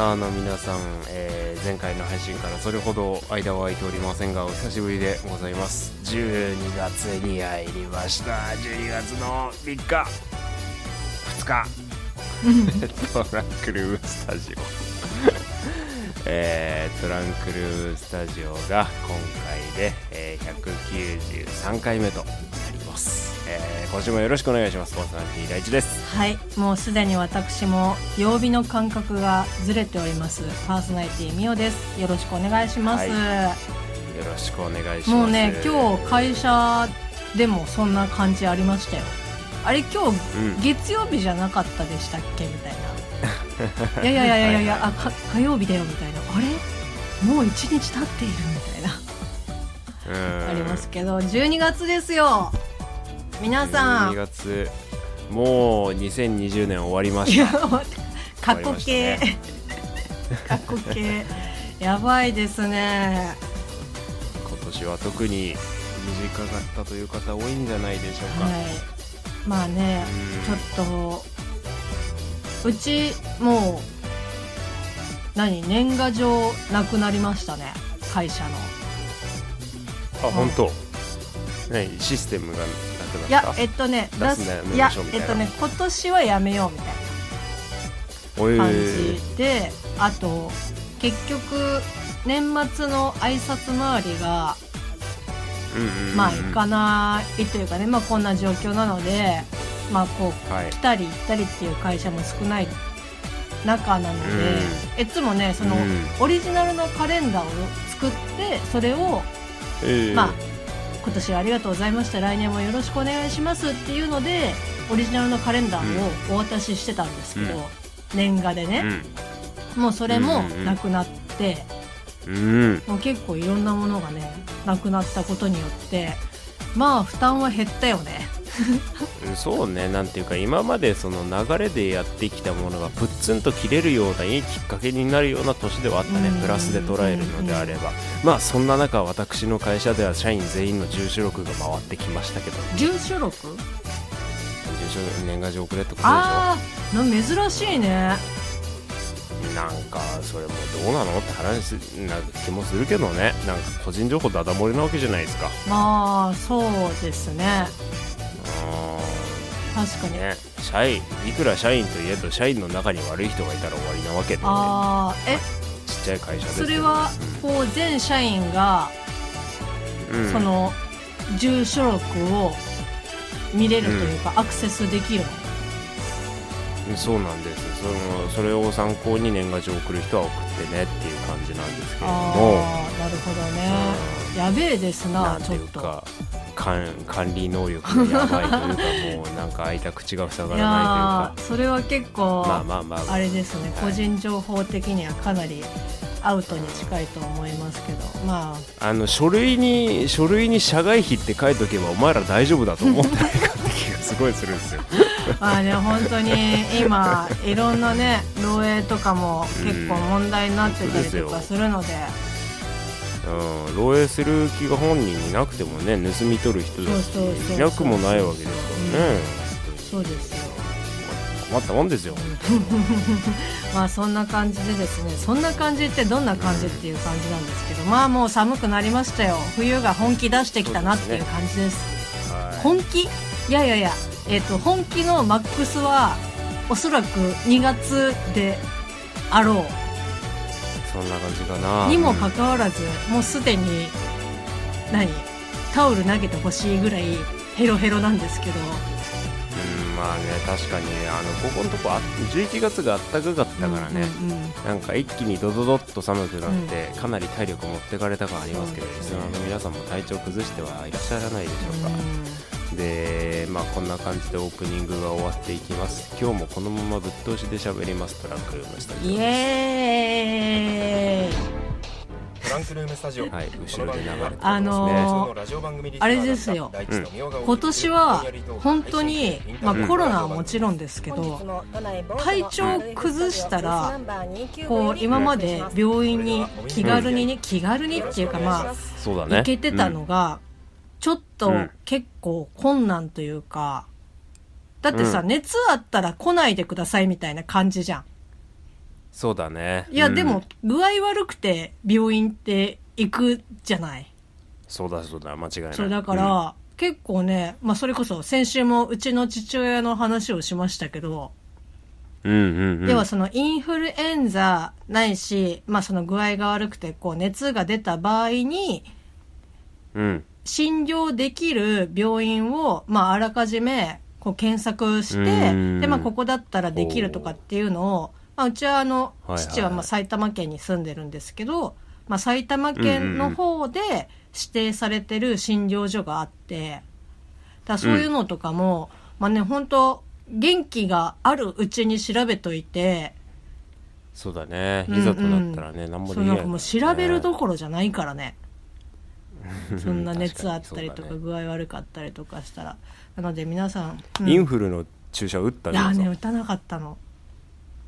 スナーの皆さん、えー前回の配信からそれほど間は空いておりませんがお久しぶりでございます。12月に入りました。12月の3日。2日。トランクルームスタジオ。えートランクルームスタジオが今回で、えー193回目とえー今週もよろしくお願いします。パーソナリティ第一です。はい。もうすでに私も曜日の感覚がずれております。パーソナリティみおです。よろしくお願いします、よろしくお願いします。もうね今日会社でもそんな感じありましたよ。あれ今日うん。月曜日じゃなかったでしたっけ？みたいな。いやいやいやいやいやあか火曜日だよみたいな。あれ？もう一日経っているみたいな。うん。ありますけど12月ですよ皆さ12ん月もう2020年終わりました。過去形、過去形。やばいですね。今年は特に短かったという方多いんじゃないでしょうか、はい。まあねうん。ちょっとうちもう何年賀状なくなりましたね会社の。あ本当。何？システムがなくなったいやえっとね出すねいやメモ書みたいな。えっとね今年はやめようみたいおいな感じで、あと結局年末の挨拶回りがまあ行かないというかねまあこんな状況なのでまあこうはい来たり行ったりっていう会社も少ない中なので、いつもねその、うん。オリジナルのカレンダーを作ってそれをえー。まあ今年はありがとうございました。来年もよろしくお願いしますっていうのでオリジナルのカレンダーをお渡ししてたんですけど、うん。年賀でね、もうそれもなくなって、うん、うん、もう結構いろんなものがねなくなったことによってまあ負担は減ったよね。うんそうねなんていうか今までその流れでやってきたものがプッツンと切れるようないいきっかけになるような年ではあったねうん。プラスで捉えるのであれば。まあそんな中私の会社では社員全員の住所録が回ってきましたけど。住所録？住所年賀状送れってことでしょ。あ珍しいね。なんかそれもどうなの？って話な気もするけどね。なんか個人情報ダダ漏れなわけじゃないですか。まあそうですね。う確かに、んね。社員いくら社員といえど社員の中に悪い人がいたら終わりなわけで、ね、ああえ？ちっちゃい会社それはこう全社員がうん。うんその住所録を見れるというか、アクセスできるの？そうなんです。そのそれを参考に年賀状を送る人は送ってねっていう感じなんですけれども。ああなるほどね、やべえですななんちょっと。ていうか管管理能力がやばいというかもうなんか開いた口が塞がいらないやーそれは結構、まあまあ、まあ、あれですね、はい個人情報的にはかなりアウトに近いと思いますけどまあ。あの書類に書類に社外費って書いとけばお前ら大丈夫だと思ってないかって気がすごいするんですよ。まあね本当に今 いろんなね漏洩とかも結構問題になってたりとかするので、うん、漏洩する気が本人になくてもね盗み取る人だしいなくもないわけですからね、そうですよ。困ったもんですよ、まあそんな感じでですねそんな感じってどんな感じっていう感じなんですけどまあもう寒くなりましたよ。冬が本気出してきたなっていう感じです。はい。本気？いやいやいやえっ、と本気のマックスはおそらく2月であろそんな感じかな。うにもかかわらずもうすでに何？タオル投げてほしいぐらいヘロヘロなんですけど。うんまあね確かにあのここのとこあ11月があったかかったからね、うんうんうんなんか一気にドドドッと寒くなって、かなり体力持ってかれた感ありますけど、ね。リスナーの皆さんも体調崩してはいらっしゃらないでしょうか、でまあこんな感じでオープニングが終わっていきます。今日もこのままぶっ通しで喋ります。トランクルームスタジオイエーイトランクルームスタジオ。はい後ろで流れてますね。あのあれですよ。今今年は本当に、まあ、コロナはもちろんですけど体調崩したらこう今まで病院に気軽にね気軽にっていうかまあそうだね。行けてたのがちょっとうん。結構困難というかだってさうん。熱あったら来ないでくださいみたいな感じじゃんそうだね。いや、うん。でも具合悪くて病院って行くじゃない？そうだそうだ間違いない。そうだから、結構ね、まあ、それこそ先週もうちの父親の話をしましたけど、うん、うんうん。うんではそのインフルエンザないし、まあ、その具合が悪くてこう熱が出た場合にうん。診療できる病院を、まあ、あらかじめこう検索しうてん。で、まあ、ここだったらできるとかっていうのを、まあ、うちはあのはいはい。父はまあ埼玉県に住んでるんですけど、まあ、埼玉県の方で指定されてる診療所があってだそういうのとかも、まあね本当元気があるうちに調べといて、そうだね。うんうん。いざとなったらね、何もできそうないなんかもう調べるどこころじゃないからね。そんな熱あったりとか具合悪かったりとかしたら。なので皆さん、うん。インフルの注射打ったいやねさ打たなかったの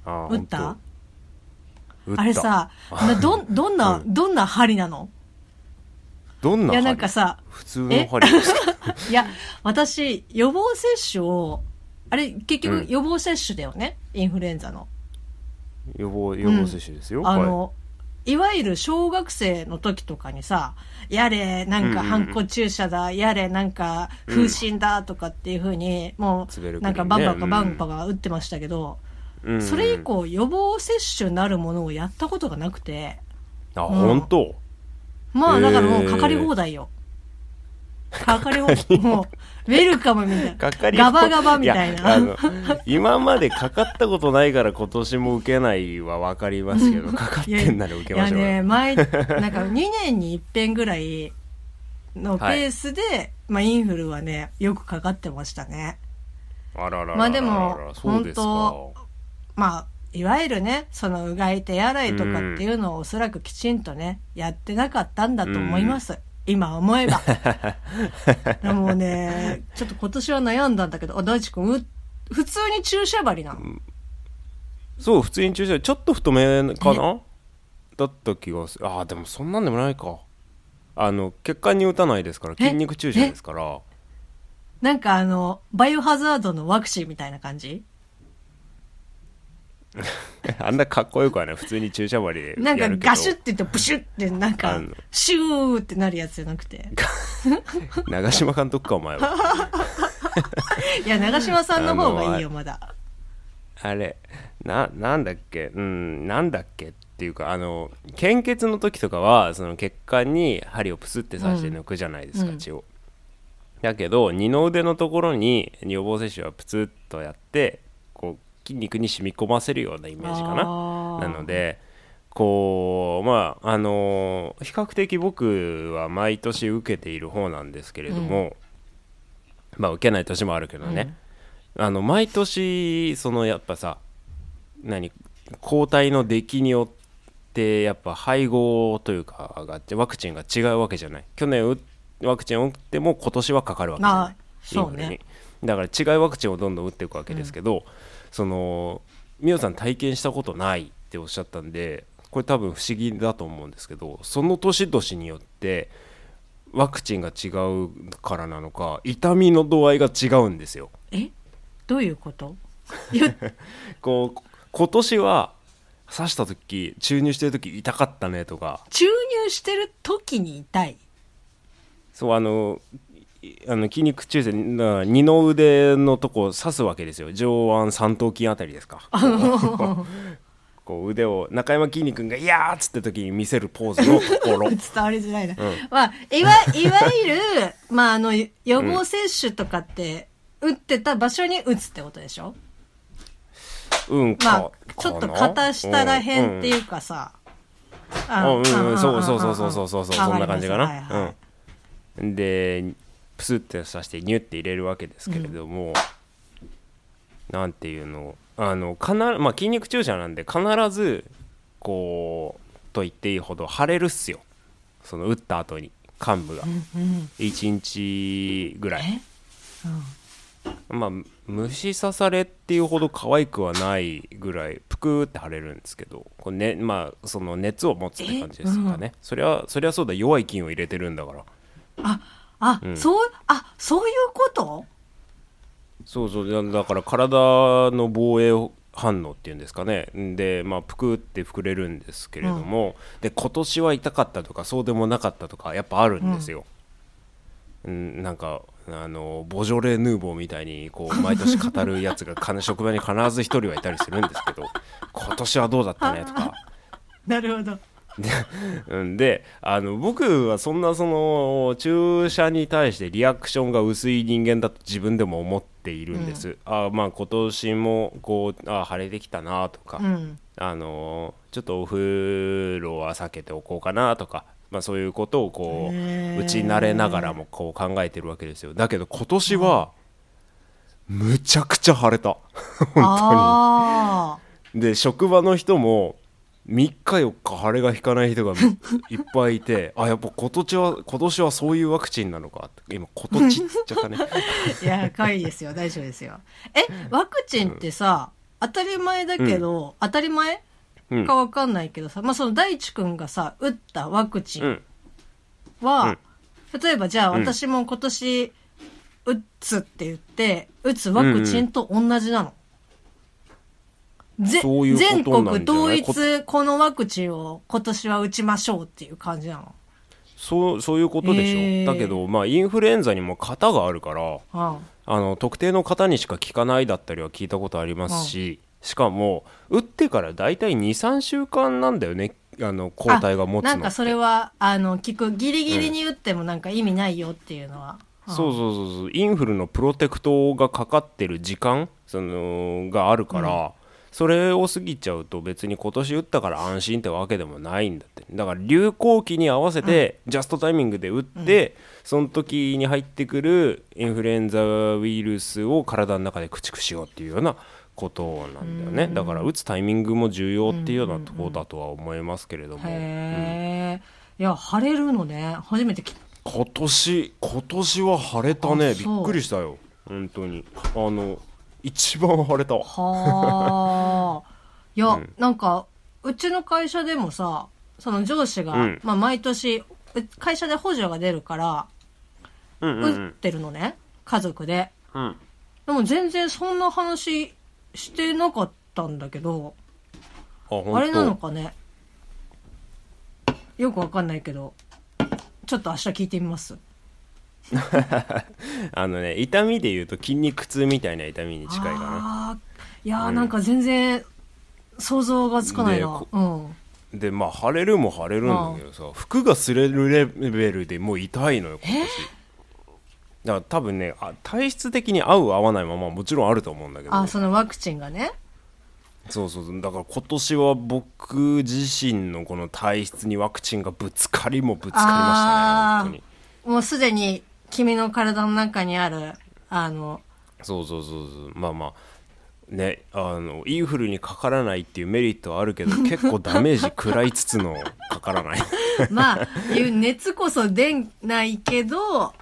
あ打った？あれさ などどんな、うどんな針なの？どんないやなん針かさ普通の針です いや私予防接種をあれ結うん。局予防接種だよね、インフルエンザの。予防予防接種ですよ、はいあの、い。わゆる小学生の時とかにさ、やれ、なんか、うんうんハンコ注射だ、やれ、なんか、風疹だとかっていう風に、もう、なんか、バンバカバンバカ打ってましたけど、うんそれ以降、予防接種なるものをやったことがなくて、あ、うん。本当？まあ、だからもう、かかり放題よ。かかり放題、もう、ウェルカムみたいな。かかりガバガバみたいな。今までかかったことないから今年も受けないは分かりますけどかかってんなら受けましょうよ。いやね、前、なんか2年に一遍ぐらいのペースで、まあインフルはね、よくかかってましたね。あらららららまあでも本まあ、いわゆるね、そのうがい手洗いとかっていうのをおそらくきちんとね、やってなかったんだと思います。今思えば。でもね、ちょっと今年は悩んだんだけど、あ、大地君、う普通に注射針なの、そう普通に注射ちょっと太めかな？だった気がする。ああでもそんなんでもないか。あの血管に打たないですからえ？筋肉注射ですから。なんかあの、バイオハザードのワクチンみたいな感じ？あんなかっこよくはね普通に注射針でやるけど。なんかガシュって言ってブシュってなんかシューってなるやつじゃなくて。長嶋監督かお前は。いや、長嶋さんの方がいいよ、まだ。あれななんだっけ？うんなんだっけっていうかあの献血の時とかはその血管に針をプスって刺して抜くじゃないですか、うん。血を。だけど二の腕のところに予防接種はプツッとやって筋肉に染み込ませるようなイメージかな。なのでこうまああの比較的僕は毎年受けている方なんですけれども、まあ受けない年もあるけどね、あの毎年そのやっぱさ何抗体の出来によってやっぱ配合というかがワクチンが違うわけじゃない。去年ワクチンを打っても今年はかかるわけじゃない。あそうねだから違うワクチンをどんどん打っていくわけですけど、その美桜さん体験したことないっておっしゃったんでこれ多分不思議だと思うんですけどその年々によってワクチンが違うからなのか痛みの度合いが違うんですよ。え？どういうこと？こう今年は刺した時注入してる時痛かったねとか注入してる時に痛い？そうあのいあの筋肉注射な二の腕のとこ刺すわけですよ。上腕三頭筋あたりですか。こう腕を中山きんに君が「いやー!」っつって時に見せるポーズの ところ伝わりづらいな。ん。まあ、いわ、いわゆる、まあ、あの、予防接種とかって、打ってた場所に打つってことでしょ？うんか、まあ、ちょっと肩下らへんっていうかさ。あうん。うん。うんん。そうそうそうそうそうそう。そんな感じかな、はいはいうんでプスって刺してニュって入れるわけですけれども、なんていうのあの必まあ筋肉注射なんで必ずこうと言っていいほど腫れるっすよその打った後に幹部がうんうん1日ぐらいうんまあ虫刺されっていうほど可愛くはないぐらいぷくって腫れるんですけどこう、ね、まあその熱を持つって感じですかね、そりゃそりゃそうだ弱い菌を入れてるんだからあ、あ、うん。そう、あ、そういうこと？そうそう。だだから体の防衛反応っていうんですかね。でまあぷくって膨れるんですけれども、で今年は痛かったとかそうでもなかったとかやっぱあるんですよ。うん、なんかあのボジョレ・ヌーボーみたいにこう毎年語るやつがか職場に必ず一人はいたりするんですけど今年はどうだったねとか。なるほど。うんであの僕はそんなその注射に対してリアクションが薄い人間だと自分でも思っているんです、あまあ今年もこうあ晴れてきたなとか、うん。あのちょっとお風呂は避けておこうかなとか、まあ、そういうことをこう打ち慣れながらもこう考えてるわけですよ。だけど今年はむちゃくちゃ晴れた。あで職場の人も3日4日晴れが引かない人がいっぱいいて あやっぱ今年は今年はそういうワクチンなのか？って今今年っつっちゃったね。あ いや可愛いですよ。大丈夫ですよ。えワクチンってさ、当たり前だけど、当たり前？うん。かわかんないけどさ、まあその大地君がさ打ったワクチンうん。は、例えばじゃあうん私も今年打つって言って打つワクチンと同じなの、ぜそういう全国統一このワクチンを今年は打ちましょうっていう感じなの？そうそういうことでしょ、へー。だけどまあインフルエンザにも型があるからうん。あの特定の方にしか効かないだったりは聞いたことありますし、しかも打ってから大体23週間なんだよねあの抗体が持つのなんかそれはあの聞くギリギリに打ってもなんか意味ないよっていうのは、そうそうそうそう。インフルのプロテクトがかかってる時間そのがあるから、それを過ぎちゃうと別に今年打ったから安心ってわけでもないんだって。だから流行期に合わせてジャストタイミングで打って、その時に入ってくるインフルエンザウイルスを体の中で駆逐しようっていうようなことなんだよね、だから打つタイミングも重要っていうようなところだとは思いますけれども、へえ、いや晴れるのね。初めて今年今年は晴れたね。びっくりしたよ。本当に。あの一番晴れたわ。はあ。いや、うん。なんかうちの会社でもさその上司が、うん。まあ、毎年う会社で補助が出るからうんうんうん。打ってるのね、家族で。うん。でも全然そんな話してなかったんだけどあれなのかね。よくわかんないけどちょっと明日聞いてみます あのね痛みで言うと筋肉痛みたいな痛みに近いかな。いやー、なんか全然想像がつかないな。うん。でまあ腫れるも腫れるんだけどさ服が擦れるレベルでもう痛いのよ今年。だから多分ねあ体質的に合う合わないままもちろんあると思うんだけど。あそのワクチンがね。そうそうそう。だから今年は僕自身のこの体質にワクチンがぶつかりもぶつかりましたね本当に。もうすでに君の体の中にあるあのそうそうそうそう。まあまあ。ねあのインフルにかからないっていうメリットはあるけど 結構ダメージ食らいつつのかからない。まあいう熱こそ出ないけど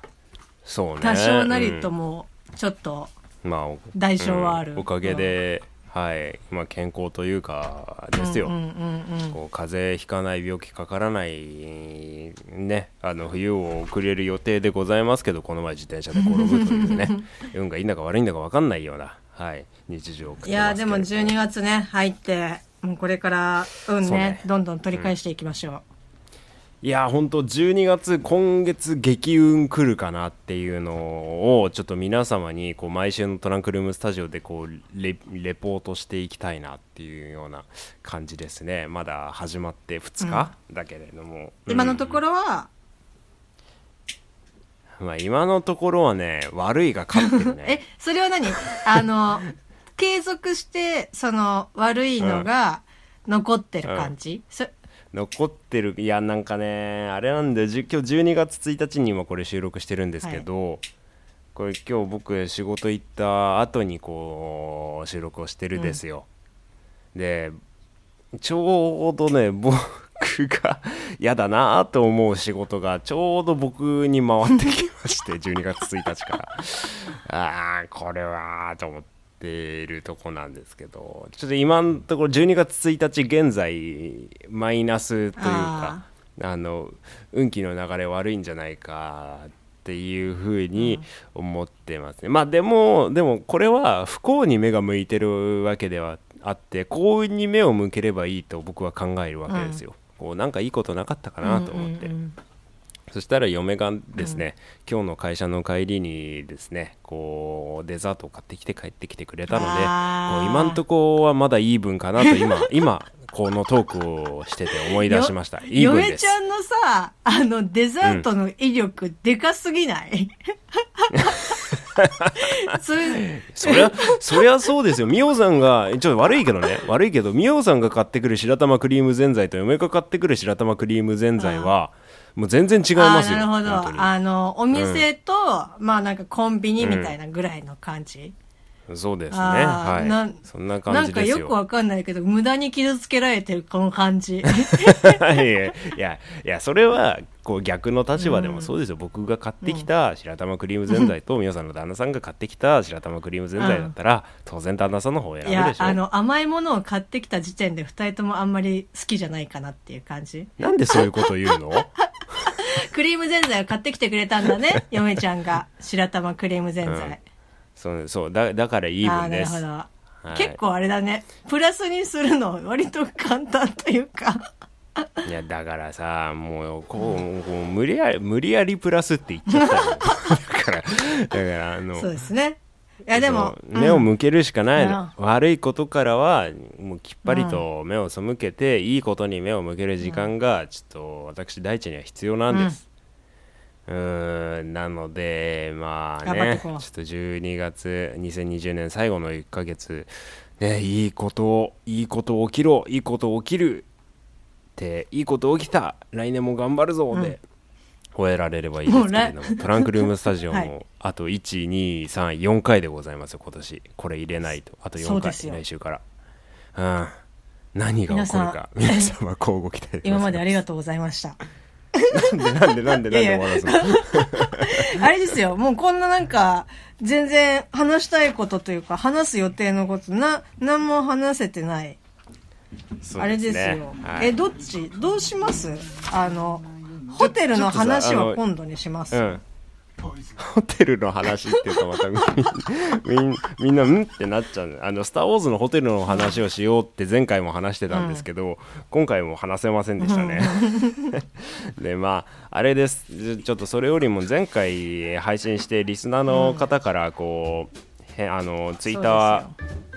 そうね。多少なりうん。ともちょっとまあお代償はある、うん。おかげで、はい、まあ、健康というかですよ、うんうんうんうんこう風邪ひかない病気かからないねあの冬を送れる予定でございますけどこの前自転車で転ぶというね 運がいいんだか悪いんだか分かんないような、はい、日常を送っていやーでも12月ね入ってもうこれから運ねね。どんどん取り返していきましょう、いや本当12月今月激運来るかなっていうのをちょっと皆様にこう毎週のトランクルームスタジオでこうレレポートしていきたいなっていうような感じですね。まだ始まって2日、だけれども。今のところは、うんまあ、今のところはね悪いが勝ってるね。えそれは何？あの継続してその悪いのが残ってる感じ、そ残ってる。いやなんかねあれなんだよ。じゅ今日12月1日に今これ収録してるんですけど、これ今日僕仕事行った後にこう収録をしてるですよ、でちょうどね僕が 嫌だなと思う仕事がちょうど僕に回ってきまして12月1日から。ああこれはと思っているとこなんですけどちょっと今のところ12月1日現在マイナスというかあの運気の流れ悪いんじゃないかっていうふうに思ってますね、まあでもでもこれは不幸に目が向いてるわけではあって幸運に目を向ければいいと僕は考えるわけですよ、こうなんかいいことなかったかなと思って、うんうんうんそしたら嫁がですね、今日の会社の帰りにですねこうデザートを買ってきて帰ってきてくれたので今んとこはまだイーブンかなと今 今このトークをしてて思い出しました。です。嫁ちゃんのさ、あの、デザートの威力、でかすぎない？それ、そりゃそりゃそうですよ。ミオさんがちょっと悪いけどね。悪いけどミオさんが買ってくる白玉クリームぜんざいと嫁が買ってくる白玉クリームぜんざいはもう全然違いあますよ。ーなるほど。あの、お店と、まあなんかコンビニみたいなぐらいの感じ。そうですね。はい。そんな感なんじですよ。かよくわかんないけど、無駄に傷つけられてるこの感じ。いやいやいやそれはこう逆の立場でもそうですよ、僕が買ってきた白玉クリームぜんざいと皆さんの旦那さんが買ってきた白玉クリームぜんざいだったら、当然旦那さんの方を選ぶで、しょあの、甘いものを買ってきた時点で二人ともあんまり好きじゃないかなっていう感じ。なんでそういうこと言うの？クリームぜんざいを買ってきてくれたんだね、嫁ちゃんが。白玉クリームぜんざい。そうそうだだからイーブンですなるほど。はい結構あれだね。プラスにするの割と簡単というか。いやだからさもうこうこう無理やり無理やりプラスって言っちゃったよ だからだからあのそうですね。いやでも目を向けるしかない。の、うん。悪いことからはもうきっぱりと目を背けて、いいことに目を向ける時間がちょっと私大地には必要なんです、うーん。なのでまあねちょっと12月2020年最後の1ヶ月ねいいことをいいこと起きろいいこと起きるっていいこと起きた来年も頑張るぞで、終えられればいいですけれどもトランクルームスタジオはい。もあと1234回でございますよ今年。これ入れないと。あと4回来週から。うん。何が起こるか。皆皆さん。は交互期待今までありががとうございました。なんでなんでなんでなんで終わらすのあれですよ、もうこんななんか、全然話したいことというか、話す予定のこと、な、何も話せてない。そうあれですねよ。はいえ、どっちどうしますあの、ホテルの話は今度にします。うん。ホテルの話っていうとまたみんみんなうんってなっちゃう。あの「スター・ウォーズ」のホテルの話をしようって前回も話してたんですけど、今回も話せませんでしたね。でまああれです。ちょっとそれよりも前回配信してリスナーの方からこう、へあのツイッター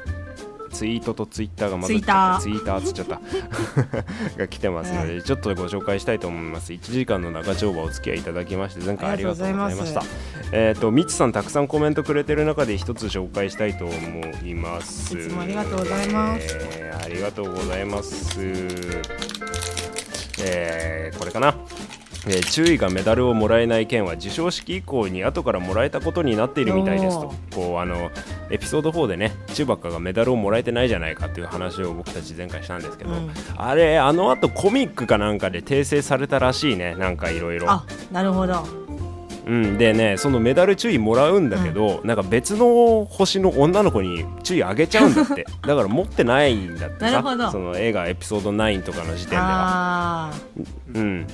ツイートとツイッターが混ざっちゃってツイッターっつっちゃった。が来てますので、ちょっとご紹介したいと思います。1時間の長丁場お付き合いいただきまして前回ありがとうございました。えっ、とみつさんたくさんコメントくれてる中で一つ紹介したいと思います。いつもありがとうございます。えーありがとうございます。えーこれかなえー注意がメダルをもらえない件は授賞式以降に後からもらえたことになっているみたいですと。おこうあのエピソード4でねチューバッカがメダルをもらえてないじゃないかっていう話を僕たち前回したんですけど、うん。あれあの後コミックかなんかで訂正されたらしいねなんかいろいろ。あ、なるほど。うん、でねそのメダル注意もらうんだけど、なんか別の星の女の子に注意あげちゃうんだって。だから持ってないんだってなるほど。さその映画エピソード9とかの時点では。あうん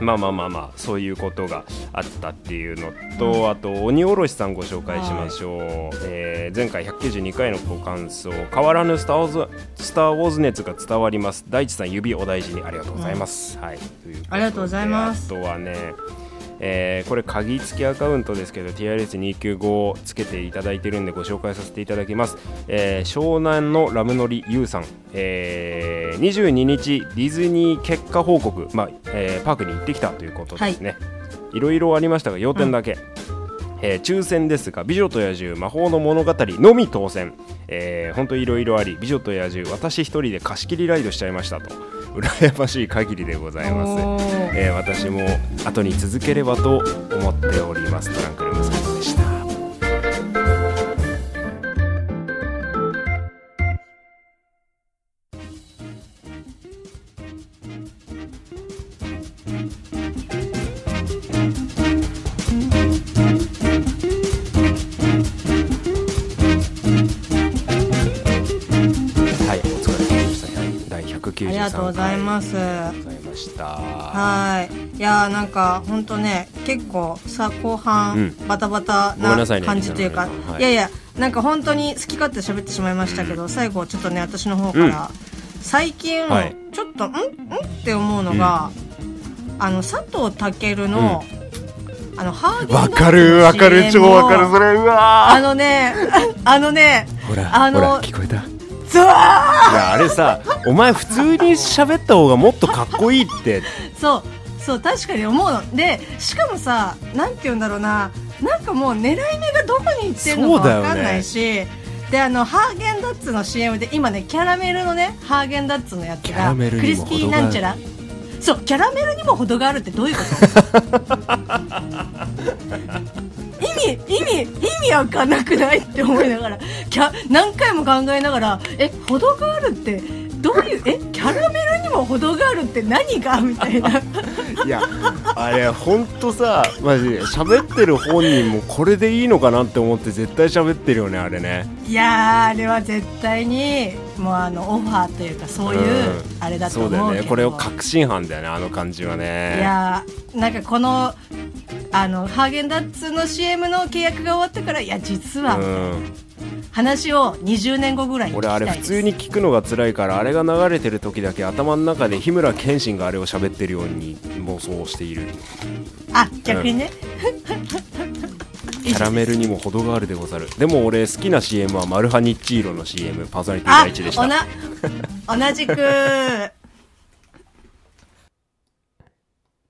まあまあまあまあそういうことがあったっていうのと、あと鬼おろしさんご紹介しましょう、えー前回192回のご感想変わらぬスター・ウォーズスター・ウォーズ熱が伝わります。大地さん指お大事にありがとうございます、うことでありがとうございます。あとはねえーこれ鍵付きアカウントですけど TRS295 つけていただいてるんでご紹介させていただきます、えー湘南のラムノリユウさん、えー22日ディズニー結果報告、まあえーパークに行ってきたということですね、い、ろいろありましたが要点だけ、えー抽選ですが「美女と野獣魔法の物語」のみ当選、えー、ほんといろいろあり「美女と野獣私一人で貸し切りライドしちゃいました」と。羨ましい限りでございます。えー私も後に続ければと思っております。トランクルーム最後ございます。ありがとうございました。はい。いやーなんか、ほんとね、結構さ、後半、うん。バタバタな感じというか、い。いやいや、なんか本当に好き勝手喋ってしまいましたけど、最後ちょっとね私の方から、最近、はい。ちょっとんんって思うのが、あの佐藤健の、あのハーゲンわかるわかる超わかるをそれうわあのねあのねほらあの聞こえた？いやあれさお前普通に喋った方がもっとかっこいいって。ー そうそう確かに思うの。でしかもさなんて言うんだろうな。なんかもう狙い目がどこに行ってるのかわかんないし、であのハーゲンダッツの CM で今ねキャラメルのねハーゲンダッツのやつがクリスピにも程があるーなんちゃらそうキャラメルにも程があるってどういうこと？意味意味意味わかんなくない？って思いながら。キャ何回も考えながらえ程があるってどういうえキャラメルにも程があるって何が？みたいな。いやあれほんとさマジで喋ってる本人もこれでいいのかなって思って絶対喋ってるよねあれね。いやーあれは絶対にもうあのオファーというかそういううん。あれだとそう思うけど、だよね。これを確信犯だよねあの感じはね。いやーなんかこのあのハーゲンダッツの CM の契約が終わってからいや実は、うん話を20年後ぐらいに俺あれ普通に聞くのが辛いからあれが流れてる時だけ頭の中で日村謙信があれを喋ってるように妄想している。あ逆にね、キャラメルにも程があるでござる。でも俺好きな CM はマルハニッチーロの CM パーソナリティ第あ一でした。同じく